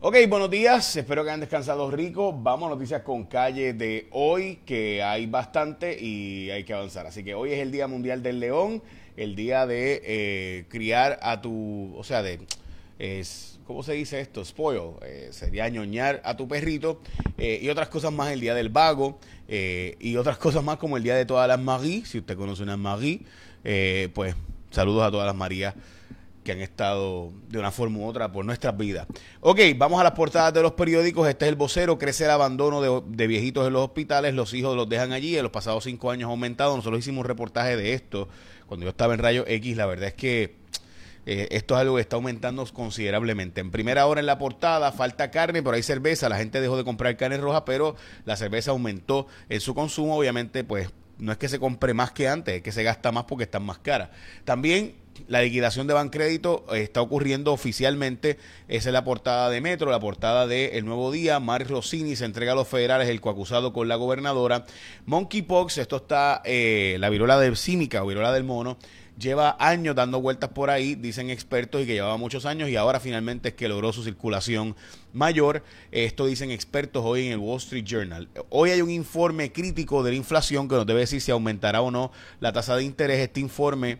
Ok, buenos días, espero que hayan descansado rico. Vamos a noticias con calle de hoy, que hay bastante y hay que avanzar. Así que hoy es el Día Mundial del León, el día de eh, criar a tu, o sea, de, es, ¿cómo se dice esto? Spoil, eh, sería ñoñar a tu perrito eh, y otras cosas más, el Día del Vago y otras cosas más como el Día de todas las Marie, si usted conoce una Marie, pues saludos a todas las Marías que han estado de una forma u otra por nuestras vidas. Ok, vamos a las portadas de los periódicos. Este es el vocero. Crece el abandono de, viejitos en los hospitales. Los hijos los dejan allí. En los pasados cinco años ha aumentado. Nosotros hicimos un reportaje de esto cuando yo estaba en Rayo X. La verdad es que eh, esto es algo que está aumentando considerablemente. En primera hora en la portada falta carne, pero hay cerveza. La gente dejó de comprar carne roja, pero la cerveza aumentó en su consumo. Obviamente, pues no es que se compre más que antes, es que se gasta más porque están más caras. También la liquidación de Bancrédito está ocurriendo oficialmente. Esa es la portada de Metro, la portada de El Nuevo Día. Mar Rossini se entrega a los federales el coacusado con la gobernadora. Monkeypox, esto está eh, la viruela del símica o viruela del mono. Lleva años dando vueltas por ahí, dicen expertos, y que llevaba muchos años y ahora finalmente es que logró su circulación mayor. Esto dicen expertos hoy en el Wall Street Journal. Hoy hay un informe crítico de la inflación que nos debe decir si aumentará o no la tasa de interés. Este informe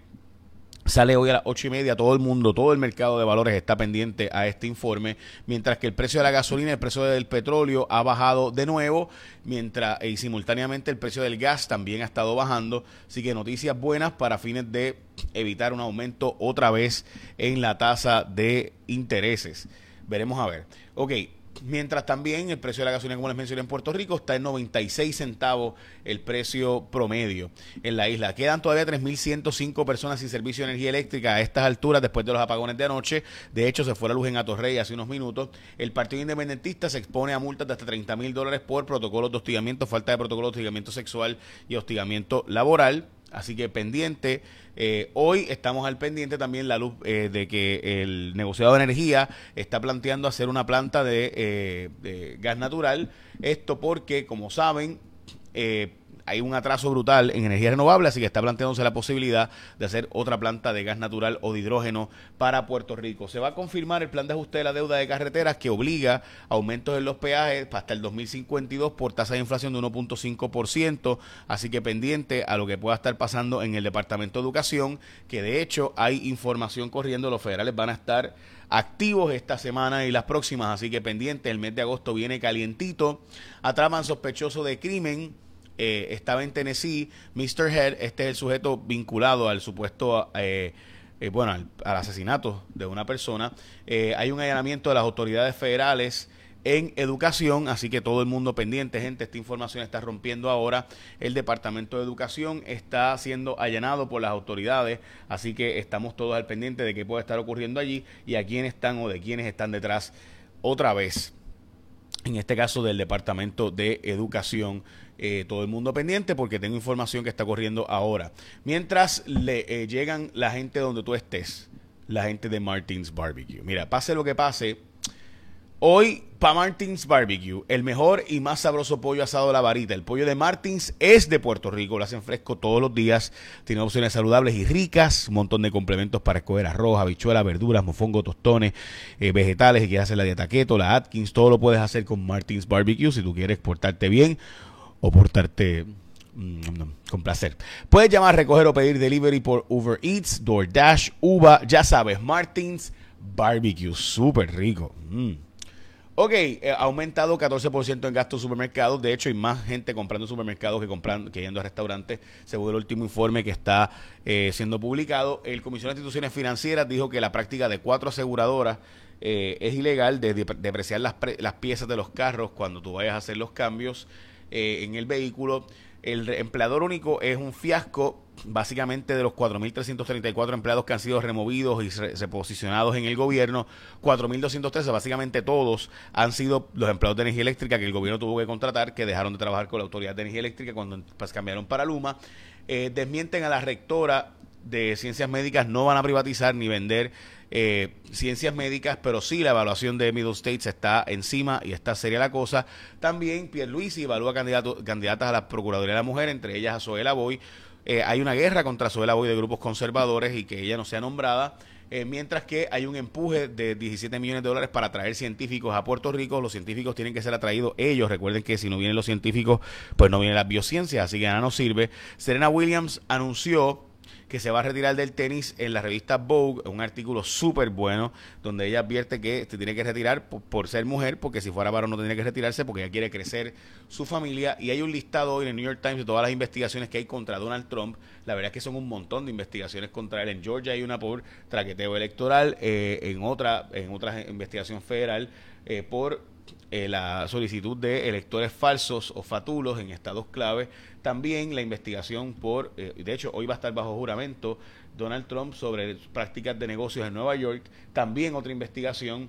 Sale hoy a las ocho y media, todo el mundo, todo el mercado de valores está pendiente a este informe, mientras que el precio de la gasolina, el precio del petróleo ha bajado de nuevo, mientras y simultáneamente el precio del gas también ha estado bajando, así que noticias buenas para fines de evitar un aumento otra vez en la tasa de intereses. Veremos a ver. Ok, Mientras también el precio de la gasolina, como les mencioné en Puerto Rico, está en 96 centavos el precio promedio en la isla. Quedan todavía 3.105 personas sin servicio de energía eléctrica a estas alturas después de los apagones de anoche. De hecho, se fue la luz en Atorrey hace unos minutos. El Partido Independentista se expone a multas de hasta 30 mil dólares por protocolos de hostigamiento, falta de protocolo de hostigamiento sexual y hostigamiento laboral. Así que pendiente. Eh, hoy estamos al pendiente también la luz eh, de que el negociado de energía está planteando hacer una planta de, eh, de gas natural. Esto porque, como saben, hay un atraso brutal en energía renovable, así que está planteándose la posibilidad de hacer otra planta de gas natural o de hidrógeno para Puerto Rico. Se va a confirmar el plan de ajuste de la deuda de carreteras que obliga aumentos en los peajes hasta el 2052 por tasa de inflación de 1.5%, así que pendiente a lo que pueda estar pasando en el Departamento de Educación, que de hecho hay información corriendo, los federales van a estar activos esta semana y las próximas, así que pendiente, el mes de agosto viene calientito, atraman sospechoso de crimen eh, estaba en Tennessee. Mr. Head, este es el sujeto vinculado al supuesto, eh, eh, bueno, al, asesinato de una persona. hay un allanamiento de las autoridades federales en educación, así que todo el mundo pendiente, gente, esta información está rompiendo ahora. El Departamento de Educación está siendo allanado por las autoridades, así que estamos todos al pendiente de qué puede estar ocurriendo allí y a quiénes están o de quiénes están detrás otra vez. En este caso del Departamento de Educación eh, todo el mundo pendiente porque tengo información que está corriendo ahora. Mientras le eh, llegan la gente donde tú estés, la gente de Martins Barbecue. Mira, pase lo que pase, Hoy, para Martins Barbecue, el mejor y más sabroso pollo asado de la varita. El pollo de Martins es de Puerto Rico, lo hacen fresco todos los días. Tiene opciones saludables y ricas, un montón de complementos para escoger arroz, habichuelas, verduras, mofongo, tostones, eh, vegetales. Si quieres hacer la dieta keto, la Atkins, todo lo puedes hacer con Martins Barbecue si tú quieres portarte bien o portarte mm, con placer. Puedes llamar, recoger o pedir delivery por Uber Eats, DoorDash, Uva, ya sabes, Martins Barbecue, súper rico. Mm. Ok, eh, ha aumentado 14% en gastos supermercados. De hecho, hay más gente comprando supermercados que comprando, que yendo a restaurantes, según el último informe que está eh, siendo publicado. El Comisión de Instituciones Financieras dijo que la práctica de cuatro aseguradoras eh, es ilegal de depreciar las, las piezas de los carros cuando tú vayas a hacer los cambios eh, en el vehículo. El empleador único es un fiasco, básicamente de los 4.334 empleados que han sido removidos y reposicionados en el gobierno, 4.213, básicamente todos han sido los empleados de energía eléctrica que el gobierno tuvo que contratar, que dejaron de trabajar con la Autoridad de Energía Eléctrica cuando pues, cambiaron para Luma. Eh, desmienten a la rectora de ciencias médicas, no van a privatizar ni vender eh, ciencias médicas, pero sí la evaluación de Middle States está encima y está seria la cosa. También Pierluisi evalúa candidato, candidatas a la Procuraduría de la Mujer, entre ellas a Zoela Boy. Eh, hay una guerra contra Zoela Boy de grupos conservadores y que ella no sea nombrada. Eh, mientras que hay un empuje de 17 millones de dólares para traer científicos a Puerto Rico. Los científicos tienen que ser atraídos ellos. Recuerden que si no vienen los científicos, pues no vienen las biociencias, así que nada nos sirve. Serena Williams anunció que se va a retirar del tenis en la revista Vogue, un artículo súper bueno, donde ella advierte que se tiene que retirar por, ser mujer, porque si fuera varón no tendría que retirarse, porque ella quiere crecer su familia. Y hay un listado hoy en el New York Times de todas las investigaciones que hay contra Donald Trump. La verdad es que son un montón de investigaciones contra él. En Georgia hay una por traqueteo electoral, eh, en otra, en otra investigación federal eh, por eh, la solicitud de electores falsos o fatulos en estados clave. También la investigación por, eh, de hecho, hoy va a estar bajo juramento Donald Trump sobre prácticas de negocios en Nueva York. También otra investigación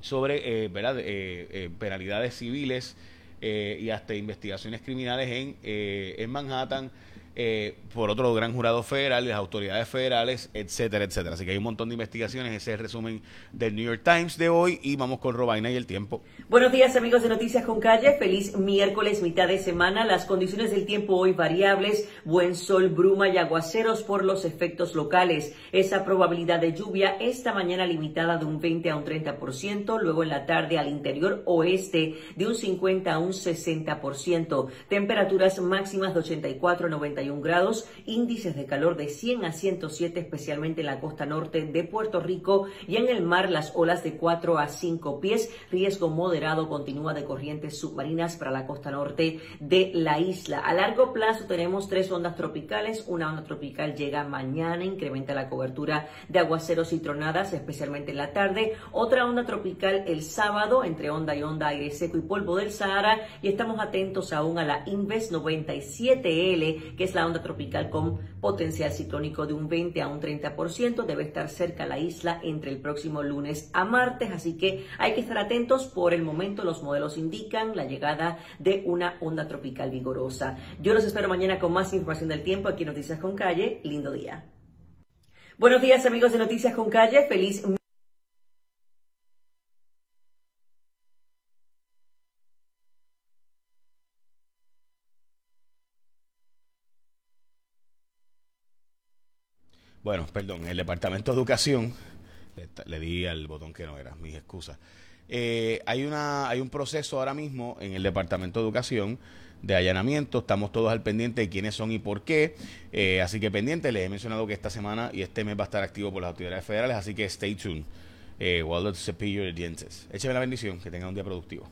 sobre eh, penalidades civiles y hasta investigaciones criminales en, en Manhattan eh, por otro gran jurado federal, las autoridades federales, etcétera, etcétera. Así que hay un montón de investigaciones. Ese es el resumen del New York Times de hoy y vamos con Robaina y el tiempo. Buenos días amigos de Noticias con Calle. Feliz miércoles, mitad de semana. Las condiciones del tiempo hoy variables, buen sol, bruma y aguaceros por los efectos locales. Esa probabilidad de lluvia esta mañana limitada de un 20 a un 30%, luego en la tarde al interior oeste de un 50 a un 60%. Temperaturas máximas de 84 a 90 grados, índices de calor de 100 a 107, especialmente en la costa norte de Puerto Rico y en el mar las olas de 4 a 5 pies. Riesgo moderado continúa de corrientes submarinas para la costa norte de la isla. A largo plazo tenemos tres ondas tropicales. Una onda tropical llega mañana, incrementa la cobertura de aguaceros y tronadas, especialmente en la tarde. Otra onda tropical el sábado, entre onda y onda, aire seco y polvo del Sahara. Y estamos atentos aún a la Inves 97L, que es la onda tropical con potencial ciclónico de un 20 a un 30%. Debe estar cerca la isla entre el próximo lunes a martes, así que hay que estar atentos. Por el momento los modelos indican la llegada de una onda tropical vigorosa. Yo los espero mañana con más información del tiempo aquí en Noticias con Calle. Lindo día. Buenos días amigos de Noticias con Calle. Feliz Bueno, perdón, el Departamento de Educación, le, di al botón que no era, mis excusas. Eh, hay, una, hay un proceso ahora mismo en el Departamento de Educación de allanamiento, estamos todos al pendiente de quiénes son y por qué, eh, así que pendiente, les he mencionado que esta semana y este mes va a estar activo por las autoridades federales, así que stay tuned. Eh, Waldo Cepillo de Dientes. Écheme la bendición, que tengan un día productivo.